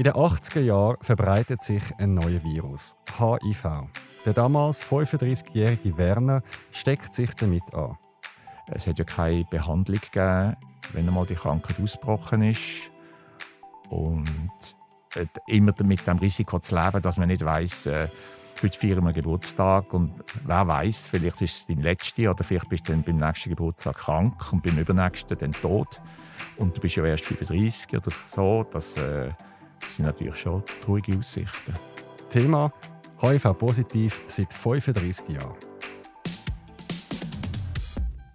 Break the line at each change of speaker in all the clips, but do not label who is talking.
In den 80er Jahren verbreitet sich ein neuer Virus, HIV. Der damals 35-jährige Werner steckt sich damit an.
Es hat ja keine Behandlung gegeben, wenn einmal die Krankheit ausgebrochen ist. Und immer mit dem Risiko zu leben, dass man nicht weiß, äh, heute feiern wir Geburtstag und wer weiß, vielleicht ist es dein letzter oder vielleicht bist du dann beim nächsten Geburtstag krank und beim übernächsten dann tot und du bist ja erst 35 oder so. Das äh, sind natürlich schon traurige Aussichten.
Thema HIV-positiv seit 35 Jahren.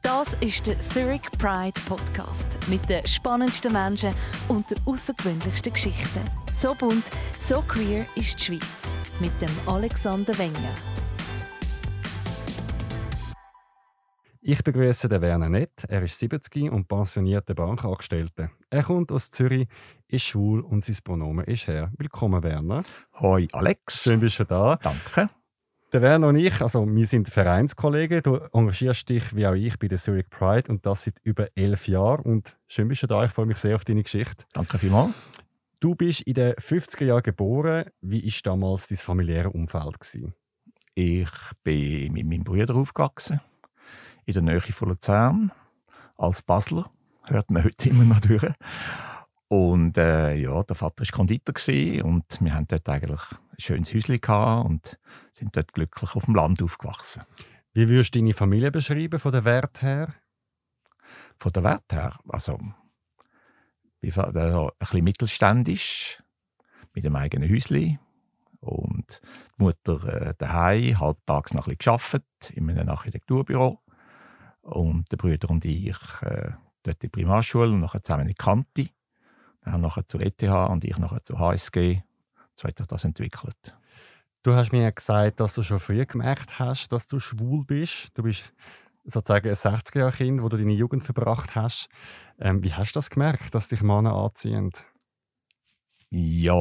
Das ist der Zurich Pride Podcast mit den spannendsten Menschen und den außergewöhnlichsten Geschichten. So bunt, so queer ist die Schweiz mit dem Alexander Wenger.
Ich begrüße den Werner Nett. Er ist 70 und pensionierter Bankangestellter. Er kommt aus Zürich, ist schwul und sein Pronomen ist Herr. Willkommen, Werner.
Hoi, Alex.
Schön, bist du da.
Danke.
Der Werner und ich, also wir sind Vereinskollegen. Du engagierst dich wie auch ich bei der Zurich Pride und das seit über elf Jahren. Und schön bist du da. Ich freue mich sehr auf deine Geschichte.
Danke vielmals.
Du bist in den 50er Jahren geboren. Wie war damals dein familiäre Umfeld? Gewesen?
Ich bin mit meinem Bruder aufgewachsen, in der Nähe von Luzern, als Basler. Hört man heute immer noch durch. Und äh, ja, der Vater war Konditor und wir hatten dort eigentlich ein schönes Häuschen und sind dort glücklich auf dem Land aufgewachsen.
Wie würdest du deine Familie beschreiben, von der Wert her?
Von der Wert her? Also, also ein bisschen mittelständisch, mit einem eigenen Häuschen. Und die Mutter äh, daheim, halbtags noch ein bisschen gearbeitet, in einem Architekturbüro. Und der Brüder und ich äh, dort in der Primarschule und nachher zusammen in die Kante. Er nachher zur ETH und ich nachher zur HSG. So hat sich das entwickelt.
Du hast mir gesagt, dass du schon früh gemerkt hast, dass du schwul bist. Du bist sozusagen ein 60er-Kind, wo du deine Jugend verbracht hast. Ähm, wie hast du das gemerkt, dass dich Männer anziehen?
Ja,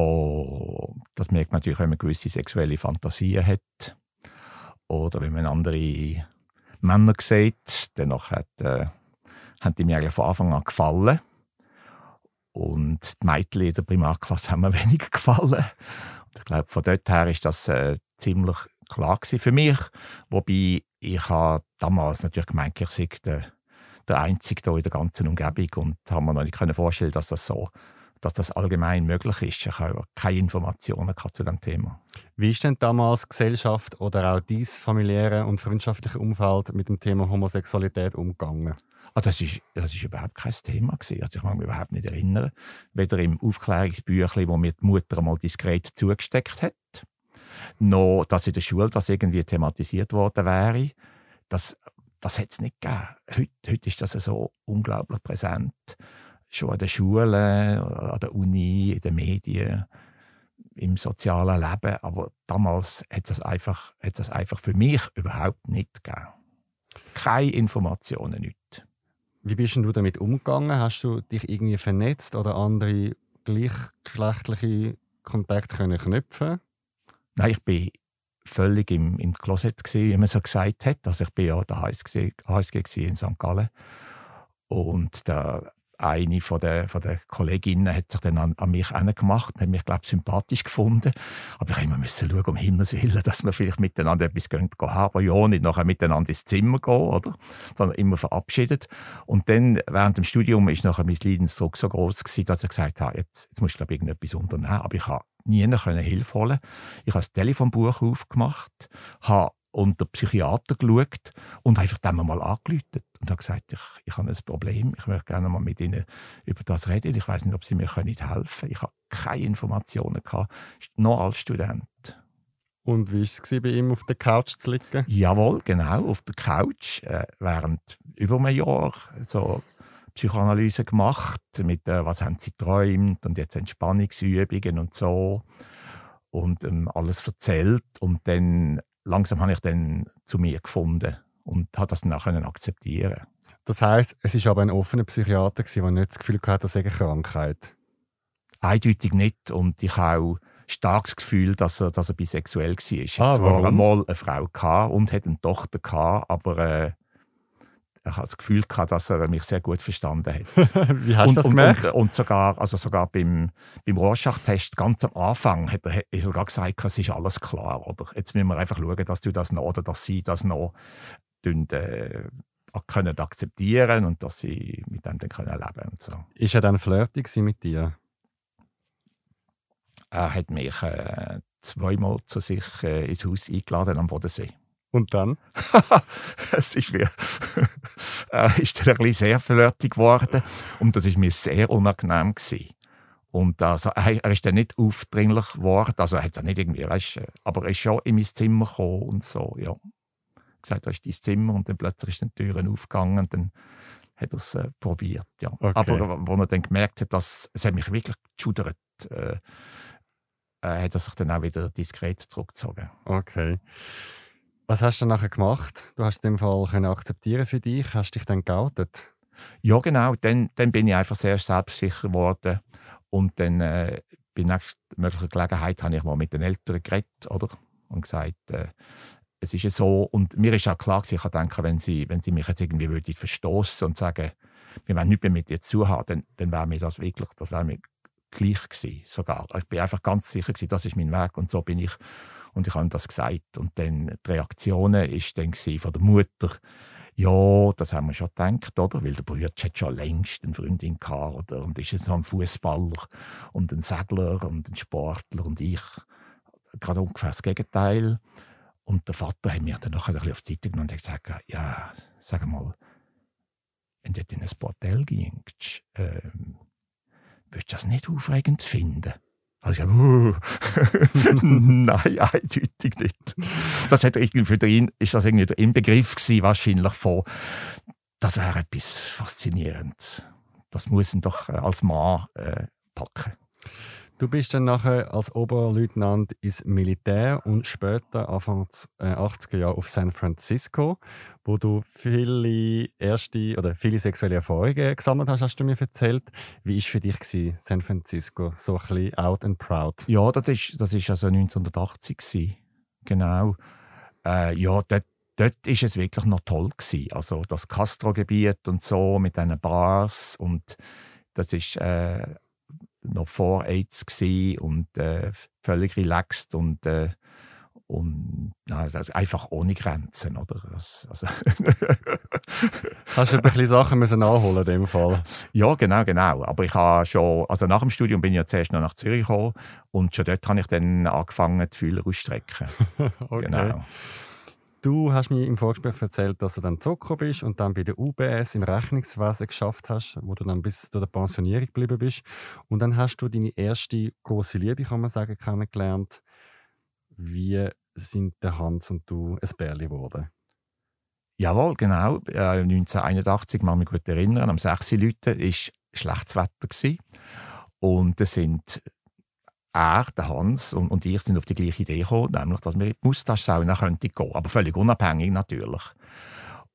das merkt man natürlich, wenn man gewisse sexuelle Fantasien hat. Oder wenn man andere Männer sieht, dann hat, äh, haben die mir von Anfang an gefallen. Und die Mädchen in der Primarklasse haben mir weniger gefallen. Und ich glaube, von dort her ist das äh, ziemlich klar für mich. Wobei ich habe damals natürlich gemeint, ich sei der, der Einzige hier in der ganzen Umgebung und habe mir noch nicht vorstellen dass das so dass das allgemein möglich ist. Ich habe keine Informationen zu dem Thema.
Wie ist denn damals Gesellschaft oder auch dein familiäre und freundschaftliche Umfeld mit dem Thema Homosexualität umgegangen?
Ah, das ist, das ist überhaupt kein Thema gewesen. Also ich kann mich überhaupt nicht erinnern. Weder im Aufklärungsbüchlein, wo mir die Mutter einmal diskret zugesteckt hat, noch, dass in der Schule das irgendwie thematisiert worden wäre. Das, das hat es nicht gegeben. Heute, heute ist das so unglaublich präsent. Schon an der Schule, an der Uni, in den Medien, im sozialen Leben. Aber damals hat es das einfach, hat das einfach für mich überhaupt nicht gegeben. Keine Informationen, nichts.
Wie bist du damit umgegangen? Hast du dich irgendwie vernetzt oder andere gleichgeschlechtliche Kontakte können knüpfen?
Nein, ich bin völlig im, im Closet gewesen, wie man so gesagt hat. Also ich bin ja der HSG, HSG in St. Gallen und der eine von der, von der Kolleginnen hat sich dann an, an mich gemacht, hat mich, glaube sympathisch gefunden. Aber ich musste immer schauen, um Himmels Willen, dass wir vielleicht miteinander etwas gehen, gehen haben, ja, nicht nachher miteinander ins Zimmer gehen, oder? Sondern immer verabschiedet. Und dann, während dem Studium, ist nachher mein Leidensdruck so groß gewesen, dass ich gesagt habe, jetzt, jetzt muss ich, glaube irgendetwas unternehmen. Aber ich habe nie Hilfe holen Ich habe das Telefonbuch aufgemacht, habe unter Psychiater geschaut und einfach dann mal angerufen und habe gesagt, ich, ich habe ein Problem, ich möchte gerne mal mit Ihnen über das reden. Ich weiß nicht, ob Sie mir können helfen können. Ich habe keine Informationen gehabt, noch als Student.
Und wie war es bei ihm, auf der Couch zu liegen?
Jawohl, genau, auf der Couch, äh, während über einem Jahr so Psychoanalyse gemacht, mit äh, was haben sie geträumt und jetzt Entspannungsübungen und so und ähm, alles erzählt und dann langsam habe ich dann zu mir gefunden und habe das dann auch akzeptieren.
Das heißt, es ist aber ein offener Psychiater der nicht das Gefühl hatte, das sei eine Krankheit.
Eindeutig nicht und ich habe auch starkes Gefühl, dass er, dass er bisexuell war.
Ah,
er war einmal eine Frau und hatte eine Tochter, aber äh, ich habe das Gefühl gehabt, dass er mich sehr gut verstanden hat.
Wie hast
und,
du das gemerkt?
Und, und, sogar, also sogar beim, beim Rorschach-Test ganz am Anfang hat er, hat er sogar gesagt, es ist alles klar. Oder? Jetzt müssen wir einfach schauen, dass du das noch oder dass sie das noch äh, können akzeptieren und dass sie mit dem dann können leben und so.
Ist er dann flirty mit dir?
Er hat mich äh, zweimal zu sich äh, ins Haus eingeladen am Bodensee.
Und dann?
es ist mir äh, ist dann ein bisschen sehr flirtig geworden und das ist mir sehr unangenehm gewesen. Und also, er, er ist dann nicht aufdringlich geworden, also er hat es nicht irgendwie, weißt, aber er ist schon in mein Zimmer gekommen und so, ja. Gesagt, da ist dein Zimmer und dann plötzlich ist die Türen aufgegangen und dann hat er es äh, probiert, ja.
Okay.
Aber wo er dann gemerkt hat, dass es hat mich wirklich geschudert, äh, äh, hat er sich dann auch wieder diskret zurückgezogen.
Okay. Was hast du dann nachher gemacht? Du hast den Fall können akzeptieren für dich. Hast dich dann geoutet?
Ja, genau. Dann, dann bin ich einfach sehr selbstsicher geworden. Und dann äh, bei der nächsten möglichen Gelegenheit habe ich mal mit den Eltern geredet oder? und gesagt, äh, es ist ja so. Und mir ist auch klar, ich denke, wenn sie, wenn sie mich jetzt irgendwie würden verstoßen und sagen, wir wollen nichts mehr mit dir zu haben, dann, dann wäre mir das wirklich, das wäre mir gleich gewesen, sogar. Ich bin einfach ganz sicher gewesen, das ist mein Weg und so bin ich. Und ich habe das gesagt. Und dann die Reaktion war dann von der Mutter, ja, das haben wir schon gedacht, oder? Weil der Bruder hat schon längst eine Freundin gehabt, oder? Und ist so ein Fußballer und ein Segler und ein Sportler und ich gerade ungefähr das Gegenteil. Und der Vater hat mir dann noch ein bisschen auf die Seite genommen und gesagt, ja, sag mal, wenn du in ein Bordell gehst, ähm, würdest du das nicht aufregend finden? Also ich uh, nein, eindeutig nicht. Das hat irgendwie für ihn, ist das irgendwie der Inbegriff gewesen, wahrscheinlich von, das wäre etwas Faszinierendes. Das muss ihn doch als Mann äh, packen.
Du bist dann nachher als Oberleutnant ins Militär und später, Anfang äh, 80er Jahre, auf San Francisco, wo du viele erste oder viele sexuelle Erfahrungen gesammelt hast, hast du mir erzählt. Wie war für dich gewesen, San Francisco? So ein bisschen out and proud.
Ja, das ist, das ist also 1980 gewesen. Genau. Äh, ja, dort, dort ist es wirklich noch toll gewesen. Also das Castro-Gebiet und so mit diesen Bars und das ist äh, noch vor AIDS und äh, völlig relaxed und, äh, und also einfach ohne Grenzen. Oder? Also,
Hast du ein bisschen Sachen müssen nachholen in dem Fall?
Ja, genau, genau. Aber ich habe schon, also nach dem Studium bin ich ja zuerst noch nach Zürich gekommen und schon dort habe ich dann angefangen, die Fühler auszustrecken.
okay.
Genau.
Du hast mir im Vorgespräch erzählt, dass du dann zurückgekommen bist und dann bei der UBS im Rechnungswesen geschafft hast, wo du dann bis zu der Pensionierung geblieben bist. Und dann hast du deine erste große Liebe, kann man sagen, kennengelernt. Wie sind der Hans und du ein Bärli geworden?
Jawohl, genau. Äh, 1981, kann mich gut erinnern, am 6. Leute war schlechtes Wetter. Gewesen. Und es sind er, der Hans und, und ich sind auf die gleiche Idee gekommen, nämlich, dass wir in die Mustache-Sauna könnten aber völlig unabhängig natürlich.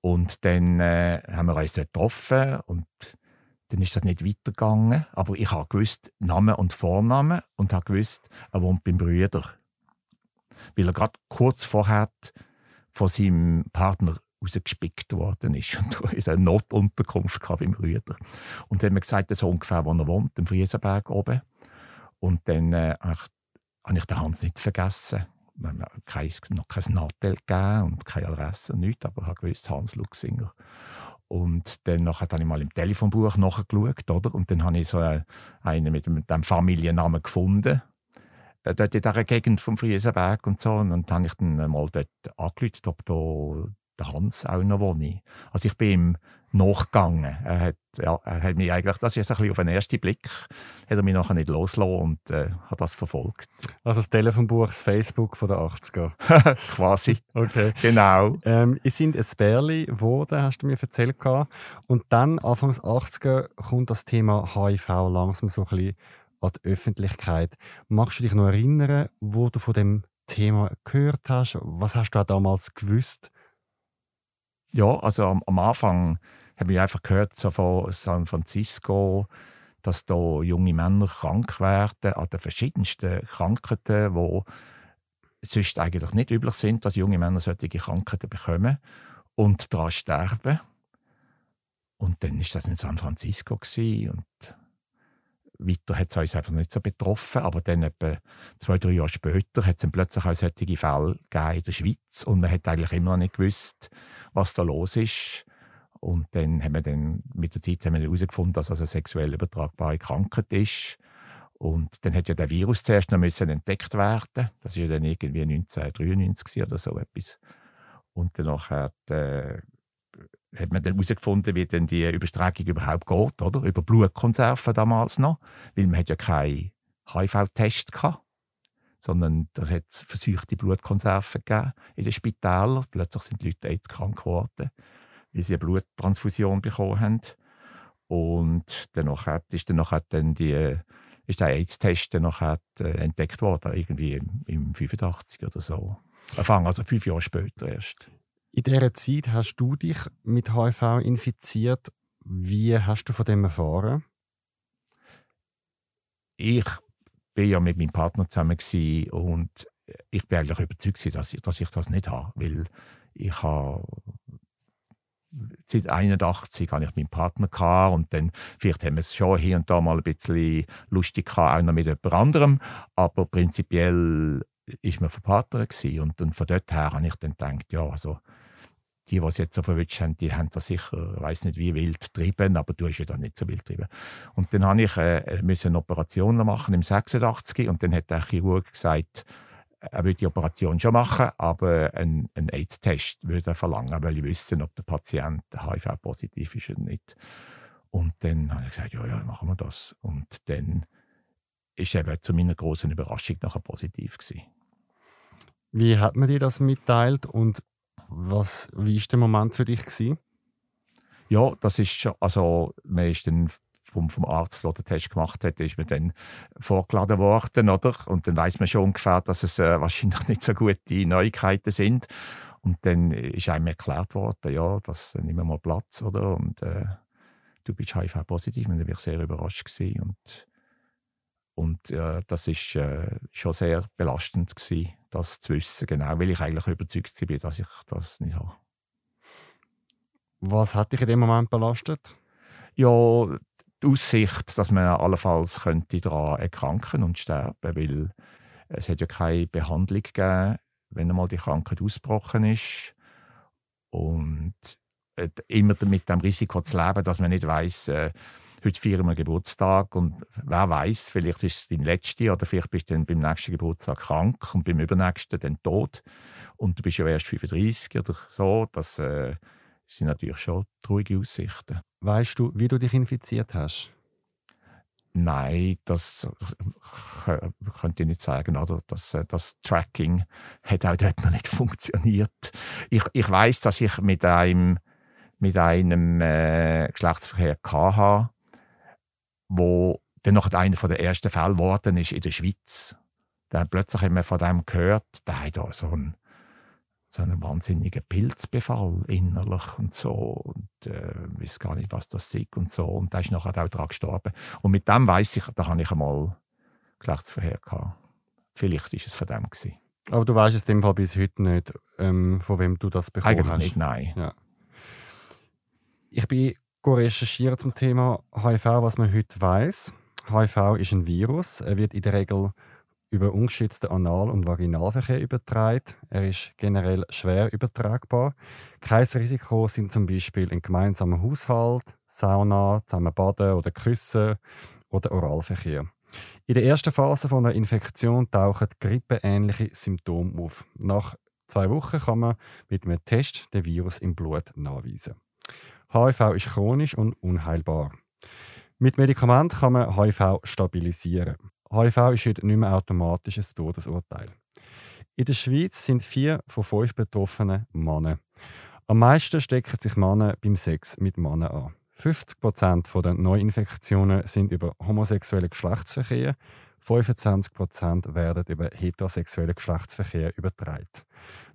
Und dann äh, haben wir uns dort getroffen und dann ist das nicht weitergegangen. Aber ich habe gewusst Namen und Vornamen und habe gewusst, er wohnt beim Brüder. Weil er gerade kurz vorher von seinem Partner rausgespickt worden ist und in einer Notunterkunft beim Brüder. Und dann haben wir gesagt, so ungefähr, wo er wohnt, im Friesenberg oben. Und dann äh, habe ich den Hans nicht vergessen. Wir haben noch kein Nattel gegeben und keine Adresse nichts, aber ich gewusst, Hans Luxinger. Und dann habe ich mal im Telefonbuch nachgeschaut, oder? Und dann habe ich so einen mit dem Familiennamen gefunden. Äh, dort in dieser Gegend vom Friesenberg und so. Und dann habe ich dann mal dort angerufen, ob da der Hans auch noch wohne. Also ich bin ihm nachgegangen. Er hat, ja, er hat mich eigentlich, das ist ein bisschen auf den ersten Blick, hat er mich nachher nicht losgelassen und äh, hat das verfolgt.
Also das Telefonbuch, das Facebook von der 80er.
Quasi.
Okay.
Genau.
Ähm, ihr sind ein Bärli geworden, hast du mir erzählt. Und dann, Anfangs 80er, kommt das Thema HIV langsam so ein bisschen an die Öffentlichkeit. Magst du dich noch erinnern, wo du von dem Thema gehört hast? Was hast du damals gewusst?
Ja, also am, am Anfang habe ich einfach gehört so von San Francisco, dass da junge Männer krank werden an den verschiedensten Krankheiten, die sonst eigentlich nicht üblich sind, dass junge Männer solche Krankheiten bekommen und daran sterben. Und dann ist das in San Francisco und weiter hat es uns einfach nicht so betroffen. Aber dann etwa zwei, drei Jahre später hat es plötzlich auch solche Fälle in der Schweiz und man hat eigentlich immer noch nicht gewusst, was da los ist. Und dann haben wir dann mit der Zeit herausgefunden, dass es eine sexuell übertragbare Krankheit ist. Und dann hat ja der Virus zuerst noch müssen entdeckt werden. Das war ja dann irgendwie 1993 oder so etwas. Und danach hat, äh, hat man dann herausgefunden, wie denn die Überstreckung überhaupt geht, oder? Über Blutkonserven damals noch, weil man hat ja keinen HIV-Test gehabt, sondern da hat es versuchte Blutkonserven gegeben in den Spitälern. Plötzlich sind die Leute AIDS krank geworden, weil sie eine Bluttransfusion bekommen haben. Und danach ist dann, dann die, ist der AIDS-Test nachher, äh, entdeckt worden, irgendwie im, im 85 oder so. Anfang, also fünf Jahre später erst.
In dieser Zeit hast du dich mit HIV infiziert. Wie hast du von dem erfahren?
Ich war ja mit meinem Partner zusammen und ich bin eigentlich überzeugt, dass ich, dass ich das nicht habe, weil ich habe seit 81 hatte ich meinen Partner gehabt und dann vielleicht haben wir es schon hier und da mal ein bisschen lustig gehabt, noch mit jemand anderem, aber prinzipiell ist man verpartnert und, und von dort her habe ich dann gedacht, ja, also die, es jetzt so verwünscht haben, die haben das sicher, ich weiß nicht wie wild getrieben, aber du hast ja da nicht so wild getrieben. Und dann habe ich äh, eine Operation machen im 86 und dann hat der Chirurg gesagt, er würde die Operation schon machen, aber einen, einen AIDS-Test würde er verlangen, weil ich wissen, ob der Patient HIV-positiv ist oder nicht. Und dann habe ich gesagt, ja, ja, machen wir das. Und dann ist er zu meiner großen Überraschung nachher positiv gewesen.
Wie hat man dir das mitteilt und was, wie ist der Moment für dich gewesen?
Ja, das ist schon, also man ist dann vom, vom Arzt, der den Test gemacht hat, ist man dann vorgeladen worden, oder? Und dann weiß man schon ungefähr, dass es äh, wahrscheinlich nicht so gute Neuigkeiten sind. Und dann ist einem erklärt worden, ja, das äh, wir mal Platz, oder? Und äh, du bist HIV-positiv. Und dann war ich sehr überrascht gewesen. Und und äh, das ist äh, schon sehr belastend gewesen, das zu wissen, genau, weil ich eigentlich überzeugt war, dass ich das nicht habe.
Was hat dich in dem Moment belastet?
Ja, die Aussicht, dass man allenfalls könnte daran erkranken und sterben, weil es hat ja keine Behandlung gegeben, wenn einmal die Krankheit ausgebrochen ist und äh, immer mit dem Risiko zu leben, dass man nicht weiß, äh, heute feiern wir Geburtstag und wer weiß, vielleicht ist es dein letzter oder vielleicht bist du dann beim nächsten Geburtstag krank und beim übernächsten dann tot und du bist ja erst 35 oder so. Das äh, sind natürlich schon traurige Aussichten.
Weißt du, wie du dich infiziert hast?
Nein, das könnte ich nicht sagen. Oder? Das, äh, das Tracking hat auch dort noch nicht funktioniert. Ich, ich weiß, dass ich mit einem, mit einem äh, Geschlechtsverkehr hatte wo dann noch einer der ersten Fälle geworden ist in der Schweiz. Dann plötzlich haben wir von dem gehört, der hat da so einen, so einen wahnsinnigen Pilzbefall innerlich und so und äh, weiß gar nicht, was das ist und so und der ist nachher auch daran gestorben. Und mit dem weiß ich, da habe ich einmal Geschlechtsverkehr gehabt. Vielleicht ist es von dem gewesen.
Aber du weißt es in dem Fall bis heute nicht, ähm, von wem du das bekommen
Eigentlich
hast?
nicht, nein.
Ja. Ich bin recherchieren zum Thema HIV, was man heute weiß. HIV ist ein Virus. Er wird in der Regel über ungeschützten Anal- und Vaginalverkehr übertragen. Er ist generell schwer übertragbar. Kein Risiko sind zum Beispiel ein gemeinsamer Haushalt, Sauna, zusammen baden oder Küssen oder Oralverkehr. In der ersten Phase von einer Infektion tauchen grippeähnliche Symptome auf. Nach zwei Wochen kann man mit einem Test den Virus im Blut nachweisen. HIV ist chronisch und unheilbar. Mit Medikamenten kann man HIV stabilisieren. HIV ist heute nicht mehr automatisch ein Todesurteil. In der Schweiz sind vier von fünf Betroffenen Männer. Am meisten stecken sich Männer beim Sex mit Männern an. 50% der Neuinfektionen sind über homosexuellen Geschlechtsverkehr, 25% werden über heterosexuellen Geschlechtsverkehr übertragen.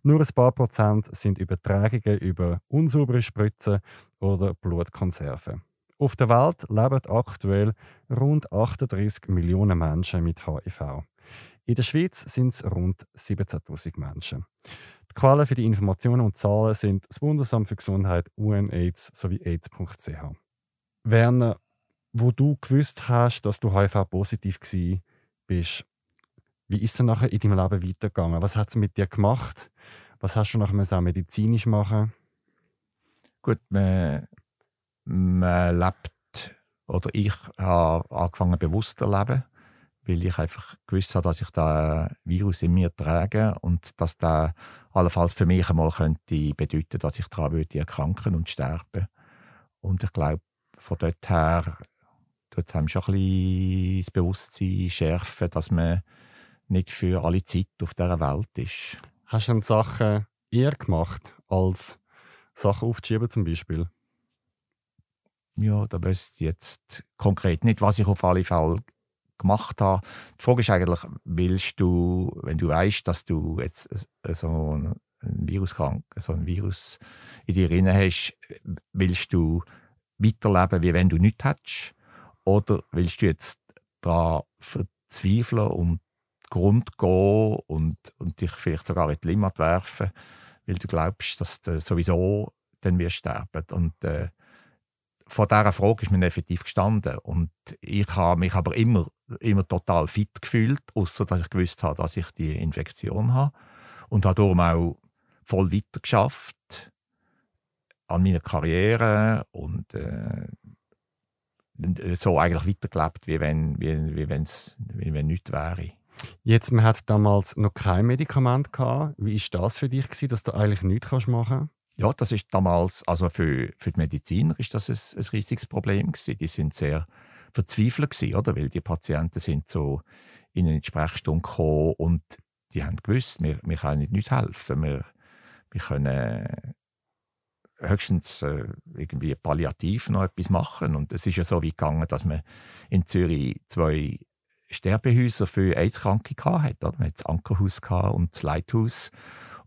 Nur ein paar Prozent sind Übertragungen über unsaubere Spritzen oder Blutkonserven. Auf der Welt leben aktuell rund 38 Millionen Menschen mit HIV. In der Schweiz sind es rund 17.000 Menschen. Die Quellen für die Informationen und Zahlen sind das Bundesamt für Gesundheit, UNAIDS sowie AIDS.ch. Werner, wo du gewusst hast, dass du HIV-positiv bist, wie ist es nachher in deinem Leben weitergegangen? Was hat es mit dir gemacht? Was hast du nachher auch medizinisch machen?
Gut, man, man lebt, oder ich habe angefangen bewusst zu leben, weil ich einfach gewusst habe, dass ich das Virus in mir trage und dass das allenfalls für mich einmal könnte bedeuten, dass ich daran würde erkranken und sterben. Und ich glaube, von dort her tut es einem schon ein bisschen das Bewusstsein schärfen, dass man nicht für alle Zeit auf dieser Welt ist.
Hast du dann Sachen eher gemacht, als Sachen aufzuschieben zum Beispiel?
Ja, da wüsste ich jetzt konkret nicht, was ich auf alle Fälle gemacht habe. Die Frage ist eigentlich, willst du, wenn du weißt, dass du jetzt so ein Virus krank, so ein Virus in dir drin hast, willst du weiterleben, wie wenn du nichts hättest? Oder willst du jetzt daran verzweifeln und Grund gehen und, und dich vielleicht sogar in die Limit werfen, weil du glaubst, dass du sowieso dann wirst sterben. Und äh, vor dieser Frage ist mir effektiv gestanden. Und ich habe mich aber immer, immer total fit gefühlt, außer dass ich gewusst habe, dass ich die Infektion habe. Und habe darum auch voll weiter geschafft an meiner Karriere und äh, so eigentlich weitergelebt, wie wenn, wie, wie, wie wenn nichts wäre.
Jetzt, man hat damals noch kein Medikament gehabt. Wie ist das für dich gewesen, dass du eigentlich nichts machen kannst?
Ja, das ist damals, also für, für die Mediziner ist das ein, ein riesiges Problem gewesen. Die sind sehr verzweifelt gewesen, oder? Weil die Patienten sind so in eine Sprechstunde gekommen und die haben gewusst, wir, wir können nicht helfen. Wir, wir können höchstens äh, irgendwie palliativ noch etwas machen. Und es ist ja so weit gegangen, dass man in Zürich zwei Sterbehäuser für AIDS-Kranke hatte. Man hatte das Ankerhaus und das Leithaus.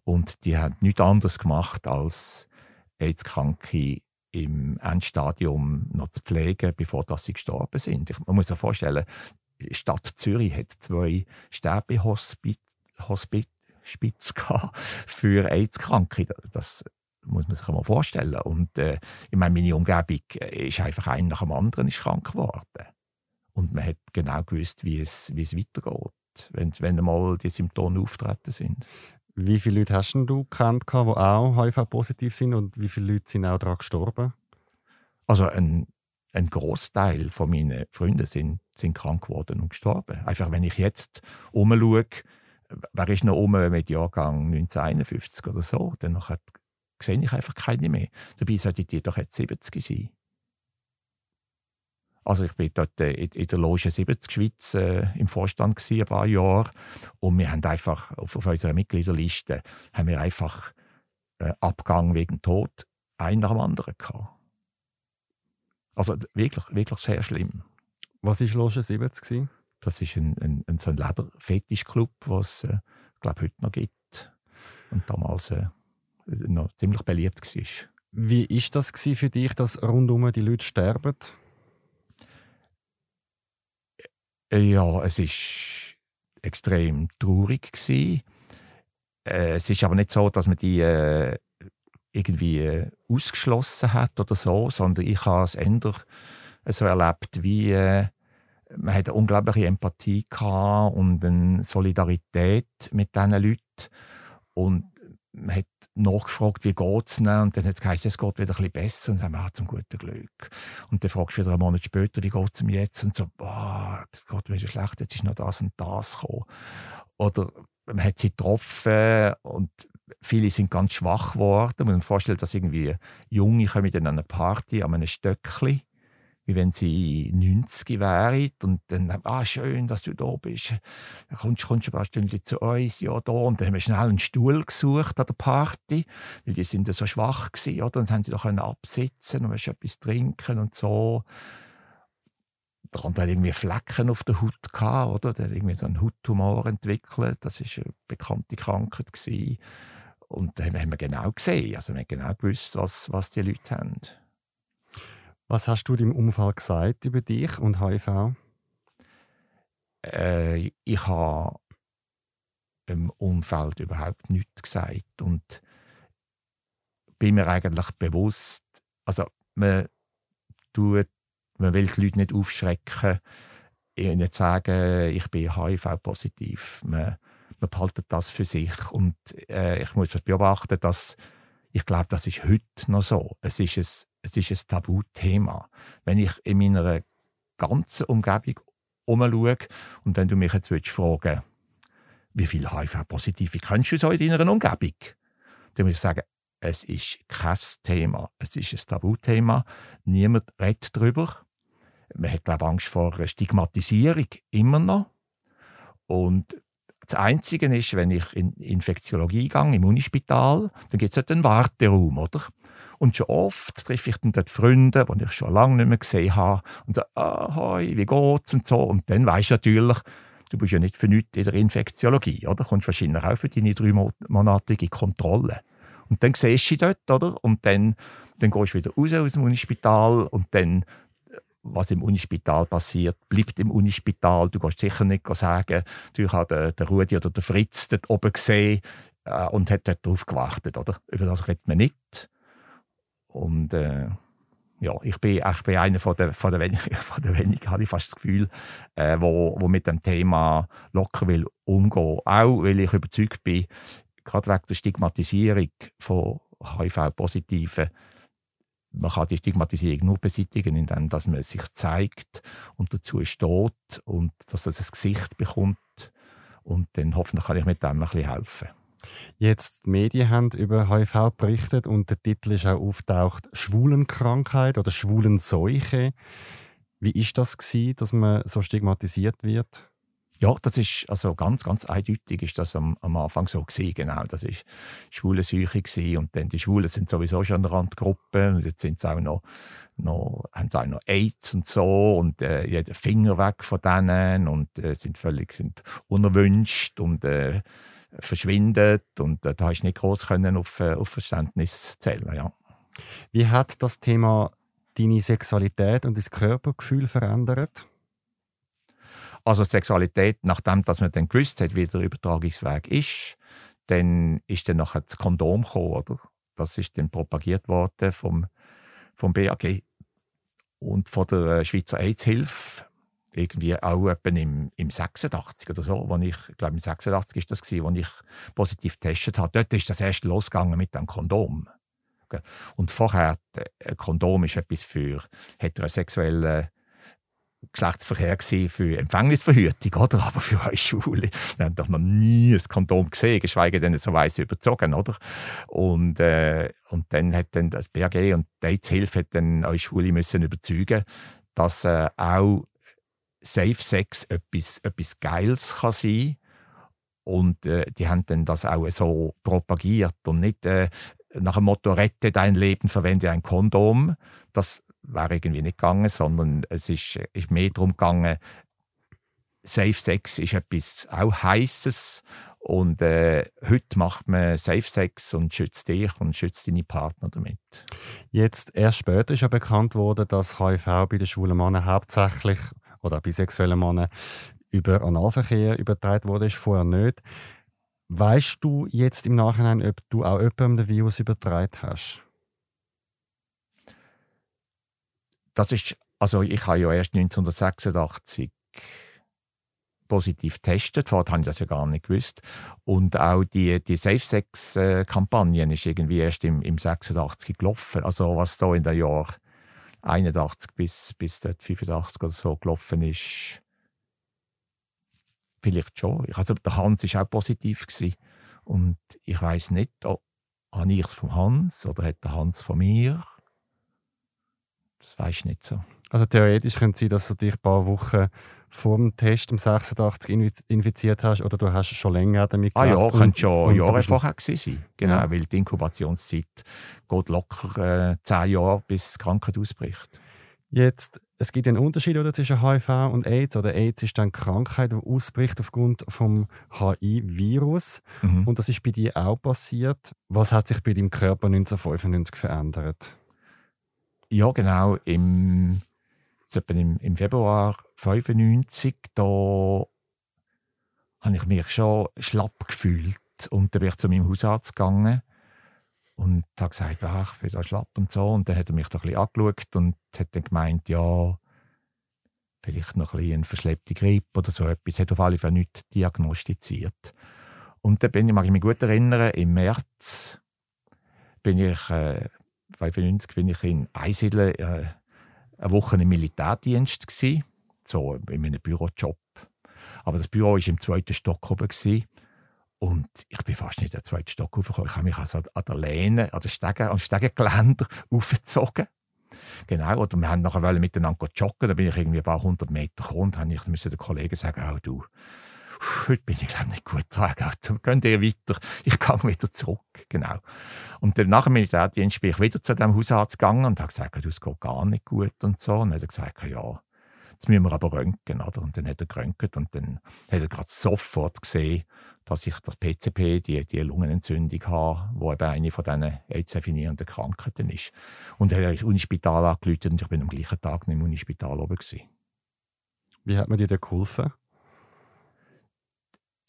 Und die haben nichts anderes gemacht, als AIDS-Kranke im Endstadium noch zu pflegen, bevor sie gestorben sind. Ich, man muss sich vorstellen, die Stadt Zürich hat zwei Sterbehospiz für AIDS-Kranke. Das muss man sich mal vorstellen. Und äh, ich meine, meine Umgebung ist einfach ein nach dem anderen ist krank geworden. Und man hat genau gewusst, wie es, wie es weitergeht, wenn, wenn einmal die Symptome auftreten sind.
Wie viele Leute hast du kennt, die auch HIV-positiv sind und wie viele Leute sind auch daran gestorben?
Also ein, ein Großteil von meinen Freunden sind, sind krank geworden und gestorben. Einfach wenn ich jetzt umschaue, wer ist noch um mit Jahrgang 1951 oder so, dann sehe ich einfach keine mehr. Dabei sollte die doch jetzt 70 sein. Also ich bin dort äh, in der Loge 70 Schweiz äh, im Vorstand gewesen, ein paar Jahre und wir haben einfach auf, auf unserer Mitgliederliste haben wir einfach äh, Abgang wegen Tod ein nach dem anderen gehabt. Also wirklich, wirklich sehr schlimm.
Was war Loge 70 gewesen?
Das ist ein, ein, ein, so ein Lederfetischclub, was äh, glaube heute noch gibt und damals äh, noch ziemlich beliebt war.
Wie ist das für dich, dass rundum die Leute sterben?
Ja, es ist extrem traurig gewesen. Äh, es ist aber nicht so, dass man die äh, irgendwie äh, ausgeschlossen hat oder so, sondern ich habe es eher so erlebt, wie äh, man hat eine unglaubliche Empathie gehabt und eine Solidarität mit diesen Leuten und man hat nachgefragt, wie geht es Und dann hat es geheißen, es geht wieder ein bisschen besser. Und dann haben wir, ah, zum guten Glück. Und dann fragst du wieder einen Monat später, wie geht es ihm jetzt? Und so, boah, das geht mir so schlecht, jetzt ist noch das und das gekommen. Oder man hat sie getroffen und viele sind ganz schwach geworden. Man muss sich vorstellen, dass irgendwie Junge kommen in eine Party an einem Stöckchen wie wenn sie 90 wären und dann, ah, schön, dass du da bist. Dann kommst, du ein paar Stunden zu uns, ja, da. Und dann haben wir schnell einen Stuhl gesucht an der Party, weil die sind so schwach gewesen, oder? Dann haben sie können absitzen und etwas trinken und so. Der andere hat irgendwie Flecken auf der Haut gehabt, oder? Der hat irgendwie so einen Hauttumor entwickelt. Das war eine bekannte Krankheit. Gewesen. Und dann haben wir genau gesehen, also wir haben genau gewusst, was, was die Leute haben.
Was hast du deinem Unfall gesagt über dich und HIV?
äh, ich habe im Umfeld überhaupt nichts gesagt und bin mir eigentlich bewusst, also man tut, man will die Leute nicht aufschrecken, ihnen sagen, ich bin HIV-positiv. Man, man behaltet das für sich und äh, ich muss beobachten, dass ich glaube, das ist heute noch so. Es ist es ist ein Tabuthema. Wenn ich in meiner ganzen Umgebung umschaue und wenn du mich jetzt willst fragen wie viele HIV-Positive kennst du so in deiner Umgebung? Dann muss ich sagen, es ist kein Thema. Es ist ein Tabuthema. Niemand redet darüber. Man hat, glaube ich, Angst vor Stigmatisierung, immer noch. Und das Einzige ist, wenn ich in Infektiologie gehe, im Unispital, dann gibt es halt einen Warteraum, oder? Und schon oft treffe ich dann dort Freunde, die ich schon lange nicht mehr gesehen habe, und sage, ah, hoi, wie geht's und so. Und dann weisst du natürlich, du bist ja nicht für nichts in der Infektiologie, oder? Du kommst wahrscheinlich auch für deine dreimonatige Kontrolle. Und dann siehst du dort, oder? Und dann, dann gehst du wieder raus aus dem Unispital und dann was im Unispital passiert, bleibt im Unispital. Du kannst sicher nicht sagen, du hast den Rudi oder den Fritz dort oben gesehen äh, und hat dort drauf gewartet. Oder? Über das redet man nicht. Und äh, ja, ich bin, ich bin einer von der, von der wenigen, von der wenigen habe ich fast das Gefühl, äh, wo, wo mit dem Thema locker will umgehen. Auch weil ich überzeugt bin, gerade wegen der Stigmatisierung von HIV-Positiven, man kann die Stigmatisierung nur beseitigen, indem dass man sich zeigt und dazu steht und dass es ein Gesicht bekommt. Und dann hoffentlich kann ich mit dem ein bisschen helfen.
Jetzt die Medien haben über HIV berichtet und der Titel ist auch auftaucht Schwulenkrankheit oder Schwulenseuche. Wie ist das gewesen, dass man so stigmatisiert wird?
Ja, das ist also ganz, ganz eindeutig ist das am, am Anfang so gewesen, genau. Das ist schwule Seuche gewesen. und dann die Schwulen sind sowieso schon eine Randgruppe und jetzt sind sie auch noch, noch, haben sie auch noch AIDS und so und äh, jeder Finger weg von denen und äh, sind völlig sind unerwünscht und äh, verschwindet und äh, da hast du nicht groß können auf, äh, auf Verständnis zählen, ja.
Wie hat das Thema deine Sexualität und dein Körpergefühl verändert?
Also Sexualität, nachdem dass man dann gewusst hat, wie der Übertragungsweg ist, dann ist dann nachher das Kondom gekommen, oder? Das ist dann propagiert worden vom, vom BAG und von der äh, Schweizer AIDS-Hilfe irgendwie auch etwa im, im 86 oder so, wo ich, glaube im 86 ist das gewesen, wo ich positiv getestet habe. Dort ist das erst losgegangen mit dem Kondom. Und vorher, ein äh, Kondom ist etwas für heterosexuelle Geschlechtsverkehr für Empfängnisverhütung, oder? Aber für euch Schule. Wir haben doch noch nie ein Kondom gesehen, geschweige denn so weiss überzogen, oder? Und, äh, und dann hat dann das BAG und die AIDS-Hilfe dann Schule müssen überzeugen, dass äh, auch Safe Sex etwas, etwas Geiles kann sein und äh, die haben dann das auch so propagiert und nicht äh, nach dem Motto rette dein Leben, verwende ein Kondom. Das wäre irgendwie nicht gegangen, sondern es ist, ist mehr darum gegangen, Safe Sex ist etwas auch Heißes und äh, heute macht man Safe Sex und schützt dich und schützt deine Partner damit.
Jetzt erst später ist ja bekannt worden, dass HIV bei den schwulen Männern hauptsächlich oder bisexuellen Männern über Analverkehr übertragen wurde, ist vorher nicht. Weißt du jetzt im Nachhinein, ob du auch jemandem den Virus übertragen hast?
Das ist, also ich habe ja erst 1986 positiv getestet. Vorher habe ich das ja gar nicht gewusst. Und auch die, die Safe-Sex-Kampagne ist irgendwie erst im, im 86 gelaufen. Also was da in den Jahren 81 bis, bis 85 oder so gelaufen ist, vielleicht schon. Also der Hans war auch positiv. Gewesen. Und ich weiß nicht, ob, habe ich es vom Hans oder hat der Hans von mir? Das weiß ich nicht so.
Also theoretisch könnte es sein, dass du dich ein paar Wochen vor dem Test im 86 infiziert hast oder du hast schon länger damit
Ah ja, könnte schon Jahre vorher gewesen sein. Genau, ja. weil die Inkubationszeit geht locker äh, zehn Jahre, bis die Krankheit ausbricht.
Jetzt, es gibt einen Unterschied oder, zwischen HIV und AIDS. Oder AIDS ist dann Krankheit, die ausbricht aufgrund vom HIV-Virus. Mhm. Und das ist bei dir auch passiert. Was hat sich bei deinem Körper 1995 verändert?
Ja, genau. Im, im, im Februar 1995 da habe ich mich schon schlapp gefühlt. Und dann bin ich zu meinem Hausarzt gegangen und habe gesagt, ach, ich bin da schlapp und so. Und dann hat er mich da ein bisschen angeschaut und hat dann gemeint, ja, vielleicht noch ein bisschen eine verschleppte Grippe oder so etwas. Hat auf alle Fälle nichts diagnostiziert. Und dann bin ich, mag ich mich gut erinnern, im März bin ich, äh, 95 bin ich in Einsiedeln äh, eine Woche im Militärdienst gewesen, so in meinem Bürojob. Aber das Büro war im zweiten Stock oben. Gewesen. Und ich bin fast nicht in den zweiten Stock hochgekommen. Ich habe mich also an der Lehne, an den Stegen, am Stegengeländer aufgezogen. Genau, oder wir haben nachher miteinander joggen, da bin ich irgendwie ein paar hundert Meter gekommen und musste den Kollegen sagen, oh, du, heute bin ich glaube nicht gut dran, gehen ihr weiter, ich gehe wieder zurück, genau. Und dann nach dem Militärdienst bin ich wieder zu dem Hausarzt gegangen und habe gesagt, du, es geht gar nicht gut und so. Und dann hat er gesagt, ja, jetzt müssen wir aber röntgen, oder? Und dann hat er geröntgt und dann hat er gerade sofort gesehen, dass ich das PCP, die, die Lungenentzündung habe, die eben eine von diesen AIDS-definierenden Krankheiten ist. Und er hat ins Unispital angerufen und ich bin am gleichen Tag im Unispital oben. Gewesen.
Wie hat man dir geholfen?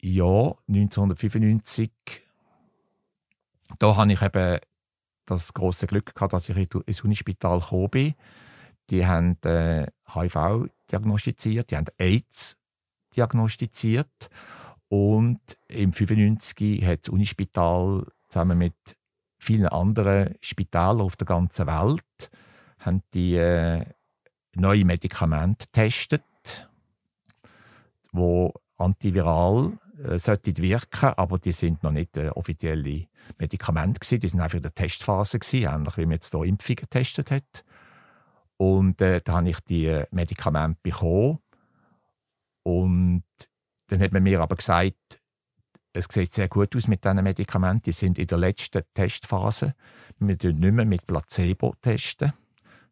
Ja, 1995. Da hatte ich eben das große Glück gehabt, dass ich ins Unispital gekommen bin. Die haben äh, HIV diagnostiziert, die haben AIDS diagnostiziert und im 95 hat das Unispital zusammen mit vielen anderen Spitälern auf der ganzen Welt haben die äh, neue Medikamente getestet, wo antiviral äh, sollten wirken, aber die sind noch nicht äh, offizielle Medikamente gewesen. Die sind einfach in der Testphase gewesen, ähnlich wie man jetzt hier Impfungen getestet hat. Und äh, da habe ich die äh, Medikamente bekommen und dann hat man mir aber gesagt, es sieht sehr gut aus mit diesen Medikamenten. Die sind in der letzten Testphase. Wir testen nicht mehr mit Placebo testen,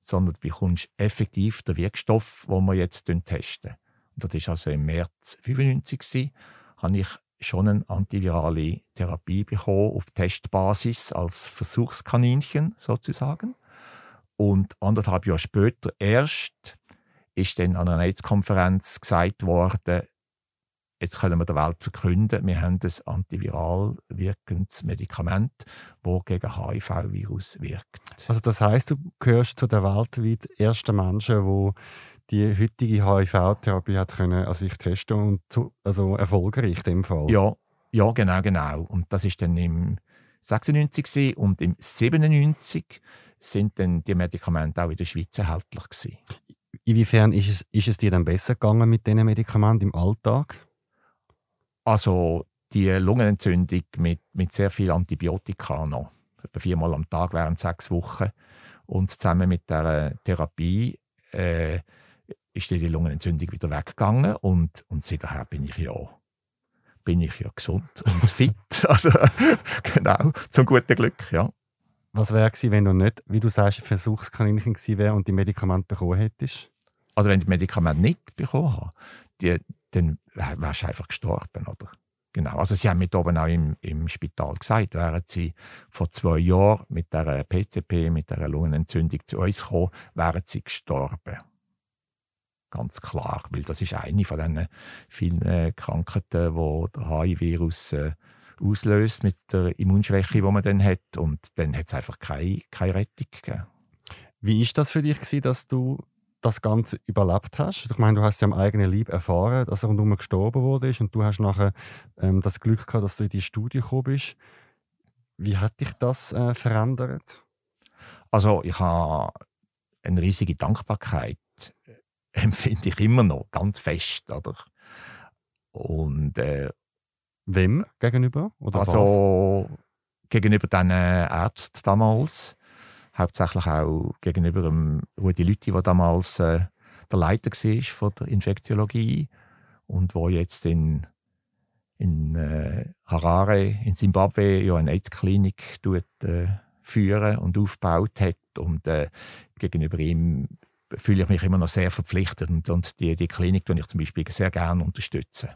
sondern du bekommst effektiv den Wirkstoff, den wir jetzt testen. Und das war also im März 1995. habe ich schon eine antivirale Therapie bekommen auf Testbasis als Versuchskaninchen sozusagen. Und anderthalb Jahre später erst ist dann an einer AIDS-Konferenz gesagt worden, Jetzt können wir der Welt verkünden, wir haben ein antiviral wirkendes Medikament, das gegen HIV-Virus wirkt.
Also das heißt, du gehörst zu den weltweit ersten Menschen, die die heutige HIV-Therapie hat können an sich testen und zu, also erfolgreich in dem Fall.
Ja, ja, genau, genau. Und das ist dann im 96 und im 97 sind dann die Medikamente auch in der Schweiz erhältlich gewesen.
Inwiefern ist es, ist es dir dann besser gegangen mit diesen Medikamenten im Alltag?
Also die Lungenentzündung mit, mit sehr viel Antibiotika noch, etwa viermal am Tag während sechs Wochen. Und zusammen mit der Therapie äh, ist die Lungenentzündung wieder weggegangen und, und seither bin ich ja bin ich ja gesund und fit. also genau, zum guten Glück, ja.
Was wäre gewesen, wenn du nicht, wie du sagst, Versuchskaninchen gewesen wäre und die Medikamente bekommen hättest?
Also wenn ich die Medikamente nicht bekommen habe, die, dann wärst du einfach gestorben, oder? Genau. Also sie haben mir oben auch im, im Spital gesagt, wären sie vor zwei Jahren mit der PCP, mit der Lungenentzündung zu uns gekommen, wären sie gestorben. Ganz klar, weil das ist eine von diesen vielen äh, Krankheiten, die der HIV-Virus äh, auslöst mit der Immunschwäche, die man dann hat. Und dann hat es einfach keine, keine Rettung gegeben.
Wie ist das für dich, gewesen, dass du das Ganze überlebt hast. Ich meine, du hast ja am eigenen Leib erfahren, dass er rundum gestorben wurde und du hast nachher ähm, das Glück gehabt, dass du in die Studie gekommen bist. Wie hat dich das äh, verändert?
Also ich habe eine riesige Dankbarkeit, empfinde ich immer noch ganz fest, oder? Und äh,
wem gegenüber?
Oder also was? gegenüber den Ärzten damals hauptsächlich auch gegenüber dem Rudi Lütti, der damals äh, der Leiter war von der Infektiologie und wo jetzt in, in äh, Harare in Zimbabwe ja eine AIDS-Klinik äh, führen und aufgebaut hat und äh, gegenüber ihm fühle ich mich immer noch sehr verpflichtet und, und die, die Klinik tue ich zum Beispiel sehr gerne unterstützen.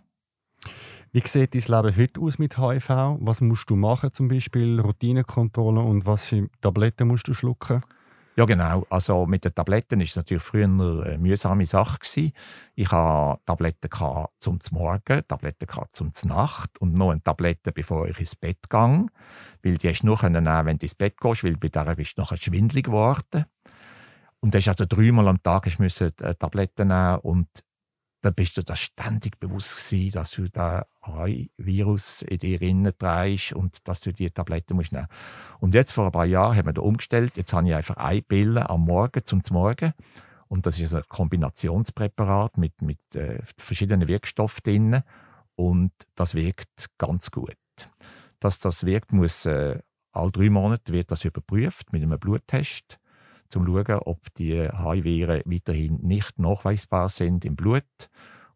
Wie sieht dein Leben heute aus mit HIV? Was musst du machen, zum Beispiel Routinekontrolle und was für Tabletten musst du schlucken?
Ja, genau. Also mit den Tabletten war es natürlich früher eine mühsame Sache. Gewesen. Ich hatte Tabletten zum Morgen, Tabletten zum Nacht und noch eine Tablette, bevor ich ins Bett ging. Weil die hast du nur nehmen wenn du ins Bett gehst, weil bei der bist du nachher schwindelig geworden. Und dann hast also dreimal am Tag müssen äh, Tabletten nehmen und da bist du da ständig bewusst gewesen, dass du da Virus in dir innen trägst und dass du die Tabletten musst nehmen. Und jetzt vor ein paar Jahren haben wir da umgestellt. Jetzt habe ich einfach eine Pille am Morgen zum Morgen und das ist ein Kombinationspräparat mit, mit äh, verschiedenen Wirkstoffen drin und das wirkt ganz gut. Dass das wirkt, muss äh, alle drei Monate wird das überprüft mit einem Bluttest um zu schauen, ob die HIV-Viren weiterhin nicht nachweisbar sind im Blut.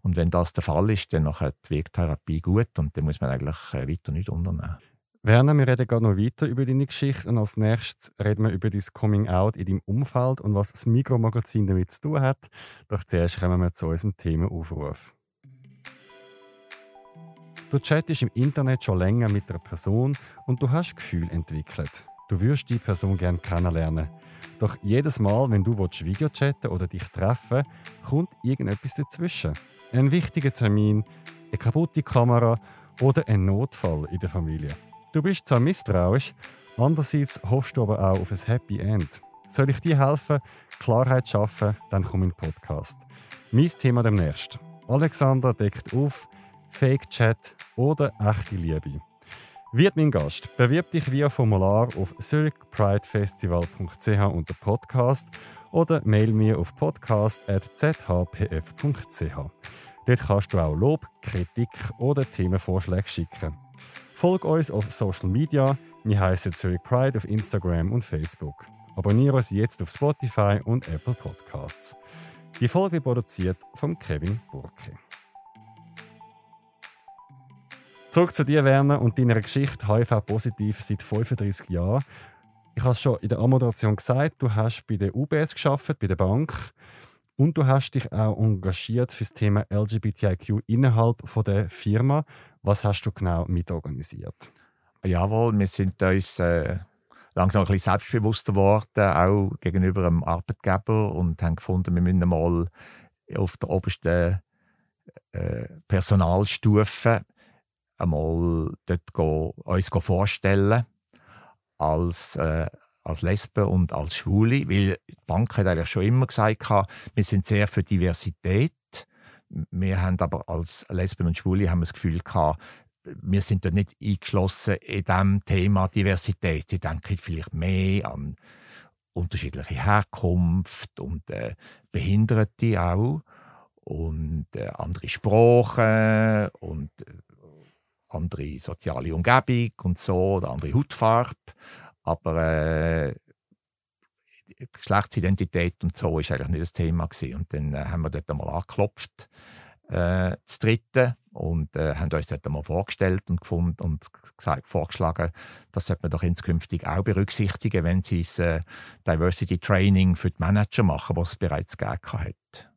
Und wenn das der Fall ist, dann wirkt die Therapie gut und dann muss man eigentlich äh, weiter nicht unternehmen.
Werner, wir reden gerade noch weiter über deine Geschichte und als nächstes reden wir über dein Coming-out in deinem Umfeld und was das Mikromagazin damit zu tun hat. Doch zuerst kommen wir zu unserem Themaaufruf. Du chattest im Internet schon länger mit einer Person und du hast Gefühl entwickelt. Du würdest die Person gerne kennenlernen. Doch jedes Mal, wenn du Video chatten oder dich treffen kommt irgendetwas dazwischen. Ein wichtiger Termin, eine kaputte Kamera oder ein Notfall in der Familie. Du bist zwar misstrauisch, andererseits hoffst du aber auch auf ein Happy End. Soll ich dir helfen, Klarheit schaffen, dann komm in den Podcast. Mein Thema demnächst. Alexander deckt auf Fake Chat oder echte Liebe. Wird mein Gast. Bewirb dich via Formular auf zurichpridefestival.ch unter Podcast oder mail mir auf podcast.zhpf.ch. Dort kannst du auch Lob, Kritik oder Themenvorschläge schicken. Folg uns auf Social Media. Wir heißen Zurich Pride auf Instagram und Facebook. Abonniere uns jetzt auf Spotify und Apple Podcasts. Die Folge produziert von Kevin Burke. Zurück zu dir, Werner, und deiner Geschichte HIV-positiv seit 35 Jahren. Ich habe es schon in der Anmoderation gesagt, du hast bei der UBS geschafft, bei der Bank. Und du hast dich auch engagiert für das Thema LGBTIQ innerhalb von der Firma. Was hast du genau mitorganisiert?
Jawohl, wir sind uns äh, langsam ein bisschen selbstbewusster geworden, auch gegenüber dem Arbeitgeber und haben gefunden, wir müssen mal auf der obersten äh, Personalstufe einmal dort go, uns go vorstellen als, äh, als Lesbe und als Schwule, weil die Bank hat eigentlich schon immer gesagt, wir sind sehr für Diversität. Wir haben aber als Lesben und Schwule haben das Gefühl gehabt, wir sind dort nicht eingeschlossen in dem Thema Diversität. Sie denken vielleicht mehr an unterschiedliche Herkunft und äh, Behinderte auch und äh, andere Sprachen und äh, andere soziale Umgebung und so, oder andere Hautfarbe. Aber äh, Geschlechtsidentität und so ist eigentlich nicht das Thema gewesen. Und dann äh, haben wir dort einmal angeklopft, äh, das dritte, und äh, haben uns dort einmal vorgestellt und gefunden und gesagt, vorgeschlagen, das sollte man doch inskünftig auch berücksichtigen, wenn sie das äh, Diversity Training für die Manager machen, was es bereits gegeben hat.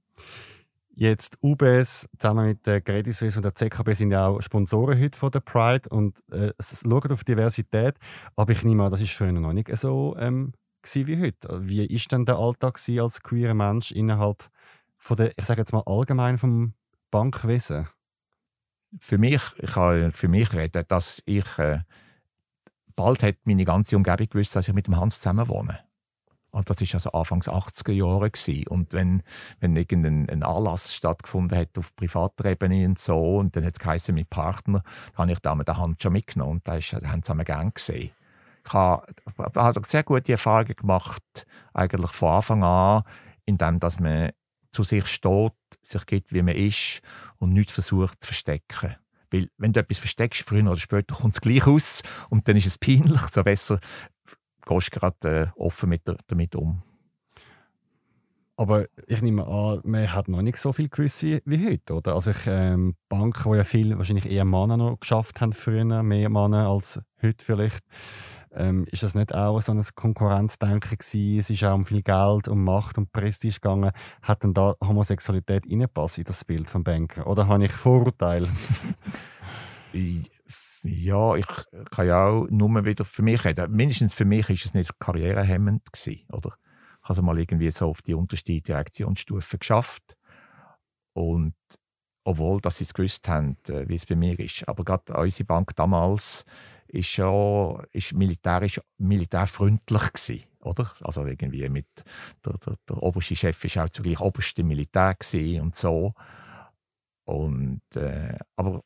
Jetzt UBS zusammen mit der Credit Suisse und der ZKB sind ja auch Sponsoren heute von der Pride und äh, schauen auf Diversität. Aber ich nehme an, das ist für noch nicht so ähm, wie heute. Wie ist denn der Alltag als queerer Mensch innerhalb von der, ich sage jetzt mal allgemein vom Bankwesen?
Für mich, ich kann für mich reden, dass ich äh, bald hat meine ganze Umgebung gewusst, dass ich mit dem Hans zusammen wohne. Und das war also Anfangs 80er Jahre. Gewesen. Und wenn, wenn irgendein Anlass stattgefunden hat auf privater Ebene und so, und dann hat es geheißen, mit Partner, dann habe ich da mit der Hand schon mitgenommen. Und da haben sie gerne gesehen. Ich habe, habe sehr gute Erfahrungen gemacht, eigentlich von Anfang an, indem dass man zu sich steht, sich gibt, wie man ist und nichts versucht zu verstecken. Weil, wenn du etwas versteckst, früher oder später kommt es gleich aus und dann ist es peinlich. So besser gehst gerade äh, offen mit, damit um.
Aber ich nehme an, man hat noch nicht so viel gewusst wie, wie heute, oder? Also ich, ähm, Banken, die ja viel wahrscheinlich eher Männer noch geschafft haben früher, mehr Männer als heute vielleicht. Ähm, ist das nicht auch so ein Konkurrenzdenken gewesen? Es ist auch um viel Geld, um Macht und Prestige gegangen. Hat denn da Homosexualität reingepasst in das Bild von Banken? Oder habe ich Vorurteile?
Ja, ich kann ja auch nur wieder für mich reden. Mindestens für mich ist es nicht karrierehemmend gewesen, oder? habe es mal irgendwie so auf die unterste Direktionsstufe geschafft. Und obwohl dass sie es gewusst haben, äh, wie es bei mir ist. Aber gerade unsere Bank damals ist schon ist militärisch militärfreundlich gewesen, oder? Also irgendwie mit der, der, der oberste Chef ist auch zugleich oberste Militär und so. Und äh, aber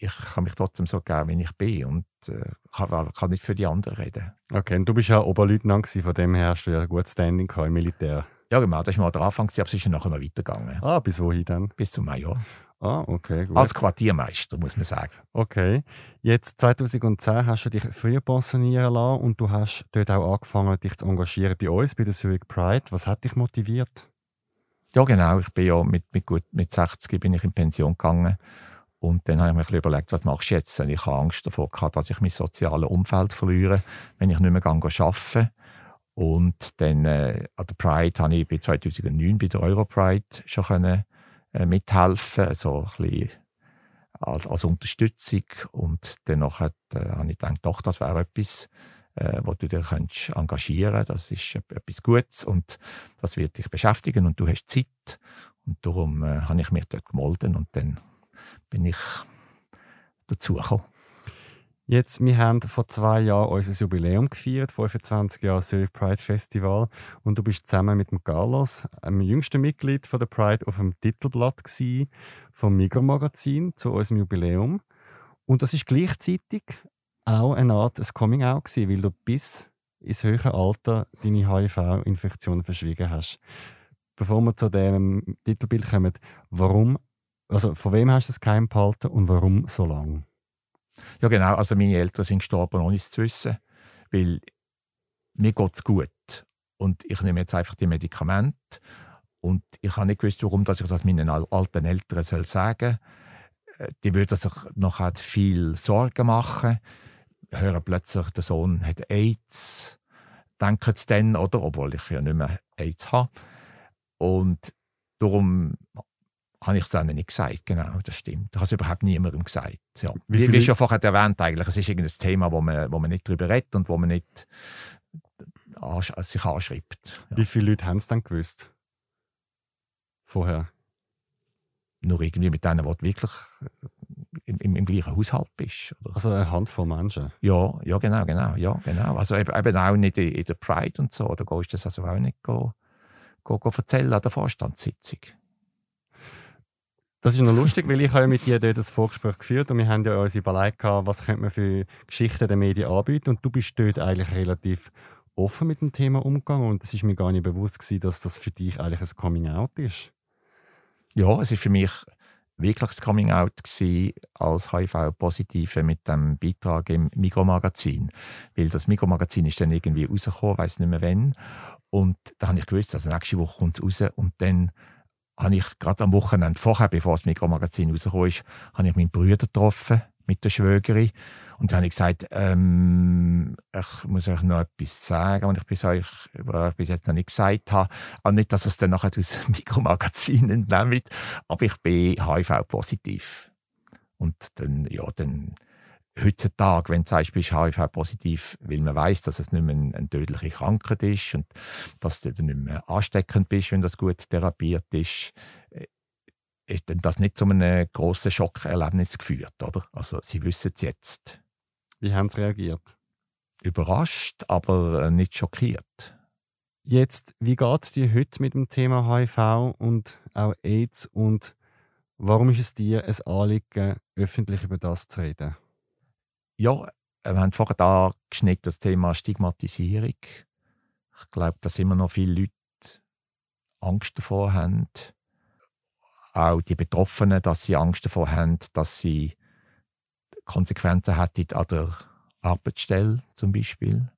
ich kann mich trotzdem so geben, wie ich bin und äh, kann, kann, nicht für die anderen reden.
Okay, und du bist ja Oberleutnant von dem her hast du ja ein gutes Standing im Militär.
Ja, genau, das war mal der Anfang, aber es ist nachher noch weitergegangen.
Ah, bis wohin dann?
Bis zum Major.
Ah, okay, gut.
Als Quartiermeister, muss man sagen.
Okay. Jetzt 2010 hast du dich früher pensionieren lassen und du hast dort auch angefangen, dich zu engagieren bei uns, bei der Zurich Pride. Was hat dich motiviert?
Ja, genau. Ich bin ja mit, mit, gut, mit 60 bin ich in Pension gegangen. Und dann habe ich mir überlegt, was machst du jetzt? Ich habe Angst davor gehabt, dass ich mein soziales Umfeld verliere, wenn ich nicht mehr arbeiten Und dann äh, an der Pride habe ich bei 2009 bei der Europride schon können, äh, mithelfen, so ein bisschen als, als Unterstützung. Und dann äh, habe ich gedacht, doch, das wäre etwas, äh, wo du dich engagieren kannst. Das ist etwas Gutes und das wird dich beschäftigen und du hast Zeit. Und darum äh, habe ich mich dort gemolden und dann bin ich dazugekommen.
Jetzt, wir haben vor zwei Jahren unser Jubiläum gefeiert, 25 Jahre Zurich Pride Festival. Und du bist zusammen mit dem Carlos, dem jüngsten Mitglied von der Pride, auf dem Titelblatt gewesen, vom Migros-Magazin zu unserem Jubiläum. Und das ist gleichzeitig auch eine Art ein Coming-out gewesen, weil du bis ins höhere Alter deine HIV-Infektion verschwiegen hast. Bevor wir zu dem Titelbild kommen, warum, also von wem hast du es geheim behalten und warum so lange?
Ja, genau. Also meine Eltern sind gestorben, ohne es zu wissen. Weil mir geht es gut. Und ich nehme jetzt einfach die Medikamente. Und ich habe nicht gewusst, warum dass ich das meinen alten Eltern sagen soll. Äh, die würden sich noch viel Sorgen machen. Hören plötzlich, der Sohn hat AIDS. Denken sie dann, oder? Obwohl ich ja nicht mehr AIDS habe. Und darum habe ich es ihnen nicht gesagt, genau, das stimmt. Ich habe es überhaupt niemandem gesagt. Ja. Wie, wie schon vorher erwähnt, eigentlich, es ist irgendein Thema, wo man, wo man nicht darüber redet und wo man nicht sich anschreibt.
Ja. Wie viele Leute haben es dann gewusst? Vorher?
Nur irgendwie mit denen, die wirklich im, im, im, gleichen Haushalt bist.
Oder? Also eine Handvoll Menschen?
Ja, ja genau, genau, ja, genau. Also eben, eben auch nicht in, in, der Pride und so, da gehst du das also auch nicht go, go, go erzählen an der Vorstandssitzung.
Das ist noch lustig, weil ich habe ja mit dir dort das Vorgespräch geführt und wir haben ja uns überlegt, was könnte man für Geschichten der Medien anbieten. Und du bist dort eigentlich relativ offen mit dem Thema umgegangen und es ist mir gar nicht bewusst gewesen, dass das für dich eigentlich ein Coming-out ist.
Ja, es ist für mich wirklich ein Coming-out als HIV-Positive mit dem Beitrag im Mikromagazin, weil das Mikromagazin ist dann irgendwie rausgekommen, weiß nicht mehr wann. Und da habe ich gewusst, also nächste Woche kommt es raus. Und dann habe ich gerade am Wochenende vorher, bevor das Mikromagazin rausgekommen ist, habe ich meinen Bruder getroffen mit der Schwägerin. Und dann habe ich gesagt, ähm, ich muss euch noch etwas sagen, was ich bis, euch, euch bis jetzt noch nicht gesagt habe. Also nicht, dass es dann nachher aus dem Mikromagazin entnehmt, aber ich bin HIV-positiv. Und dann, ja, dann heutzutage, wenn du sagst, bist HIV-positiv, weil man weiß, dass es nicht mehr eine, tödliche Krankheit ist und dass du nicht mehr ansteckend bist, wenn das gut therapiert ist, äh, ist das nicht zu einem grossen Schockerlebnis geführt, oder? Also sie wissen es jetzt.
Wie haben sie reagiert?
Überrascht, aber äh, nicht schockiert.
Jetzt, wie geht es dir heute mit dem Thema HIV und auch AIDS und warum ist es dir ein Anliegen, öffentlich über das zu reden?
Ja, wir haben vorher da das Thema Stigmatisierung. Ich glaube, dass immer noch viele Leute Angst davor haben. Auch die Betroffenen, dass sie Angst davor haben, dass sie Konsequenzen hätten an der Arbeitsstelle zum Beispiel.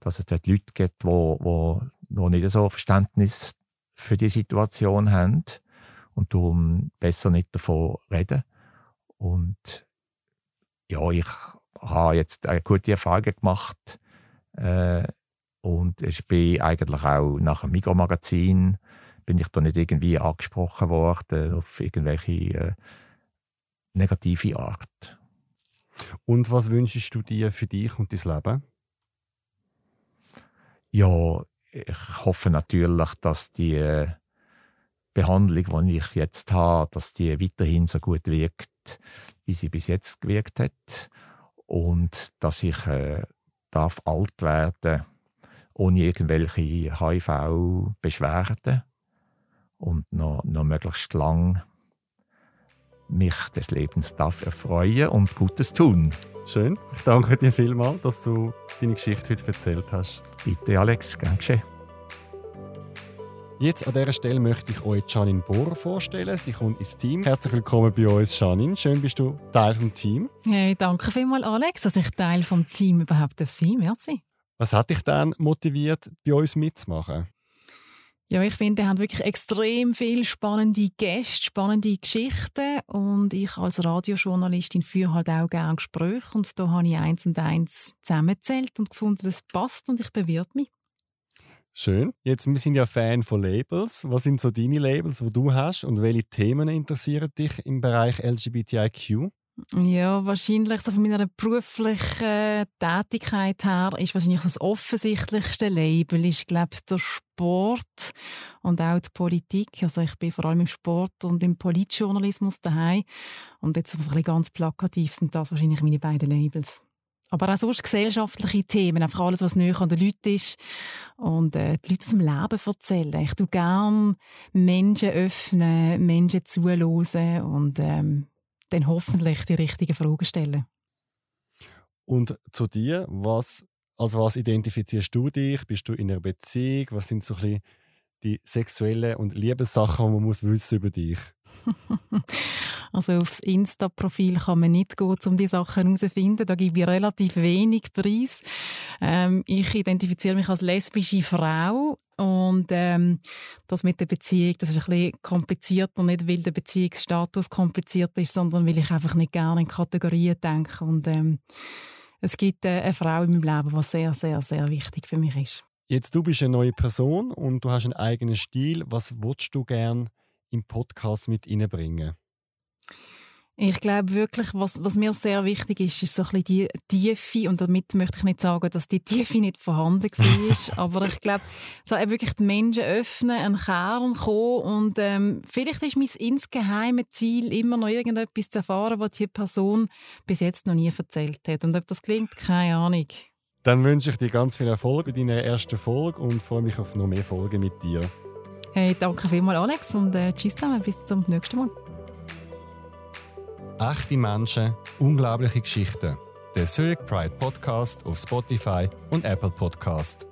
Dass es dort Leute gibt, die wo, wo noch nicht so Verständnis für die Situation haben und darum besser nicht davon reden. Und ja, ich habe jetzt eine gute Erfahrung gemacht äh, und ich bin eigentlich auch nach dem Mikromagazin bin ich da nicht irgendwie angesprochen worden auf irgendwelche äh, negative Art.
Und was wünschst du dir für dich und dein Leben?
Ja, ich hoffe natürlich, dass die äh, Behandlung, die ich jetzt habe, dass die weiterhin so gut wirkt, wie sie bis jetzt gewirkt hat. Und dass ich äh, darf alt werden ohne irgendwelche HIV-Beschwerden und noch, noch möglichst lang mich des Lebens darf erfreuen und Gutes tun.
Schön. Ich danke dir vielmals, dass du deine Geschichte heute erzählt hast.
Bitte, Alex, gern geschehen.
Jetzt an dieser Stelle möchte ich euch Janine Bohr vorstellen. Sie kommt ins Team. Herzlich willkommen bei uns, Janine. Schön, bist du Teil des Teams.
Hey, danke vielmals, Alex, dass ich Teil des Teams überhaupt sein darf. Merci.
Was hat dich dann motiviert, bei uns mitzumachen?
Ja, ich finde, wir haben wirklich extrem viele spannende Gäste, spannende Geschichten und ich als Radiojournalistin führe halt auch gerne Gespräche und da habe ich eins und eins zusammengezählt und gefunden, das passt und ich bewirte mich.
Schön. Jetzt, wir sind ja Fan von Labels. Was sind so deine Labels, die du hast und welche Themen interessieren dich im Bereich LGBTIQ?
Ja, wahrscheinlich so von meiner beruflichen Tätigkeit her ist wahrscheinlich das offensichtlichste Label ist, glaube ich, der Sport und auch die Politik. Also ich bin vor allem im Sport und im Politjournalismus daheim und jetzt was ein bisschen ganz plakativ sind das wahrscheinlich meine beiden Labels. Aber auch sonst gesellschaftliche Themen, einfach alles, was näher an den Leuten ist. Und äh, die Leute dem Leben erzählen. Ich tue gerne Menschen öffnen, Menschen zuhören und ähm, dann hoffentlich die richtigen Fragen stellen.
Und zu dir, was, als was identifizierst du dich? Bist du in einer Beziehung? Was sind so ein bisschen die sexuellen und Liebessachen, die man muss wissen über dich?
also aufs Insta-Profil kann man nicht gehen, um die Sachen herauszufinden. Da gebe ich relativ wenig Preis. Ähm, ich identifiziere mich als lesbische Frau und ähm, das mit der Beziehung, das ist ein bisschen komplizierter, nicht weil der Beziehungsstatus kompliziert ist, sondern weil ich einfach nicht gerne in Kategorien denke. Und ähm, es gibt äh, eine Frau in meinem Leben, die sehr, sehr, sehr wichtig für mich ist.
Jetzt du bist eine neue Person und du hast einen eigenen Stil. Was würdest du gern im Podcast mit reinbringen?
Ich glaube wirklich, was, was mir sehr wichtig ist, ist so ein bisschen die Tiefe. Und damit möchte ich nicht sagen, dass die Tiefe nicht vorhanden war. aber ich glaube, so wirklich die Menschen öffnen, einen Kern kommen. Und ähm, vielleicht ist mein insgeheime Ziel, immer noch irgendetwas zu erfahren, was die Person bis jetzt noch nie erzählt hat. Und ob das klingt, keine Ahnung.
Dann wünsche ich dir ganz viel Erfolg bei deiner ersten Folge und freue mich auf noch mehr Folgen mit dir.
Hey, danke vielmals, Alex, und äh, tschüss zusammen. Bis zum nächsten Mal.
Echte Menschen, unglaubliche Geschichten. Der Zurich Pride Podcast auf Spotify und Apple Podcast.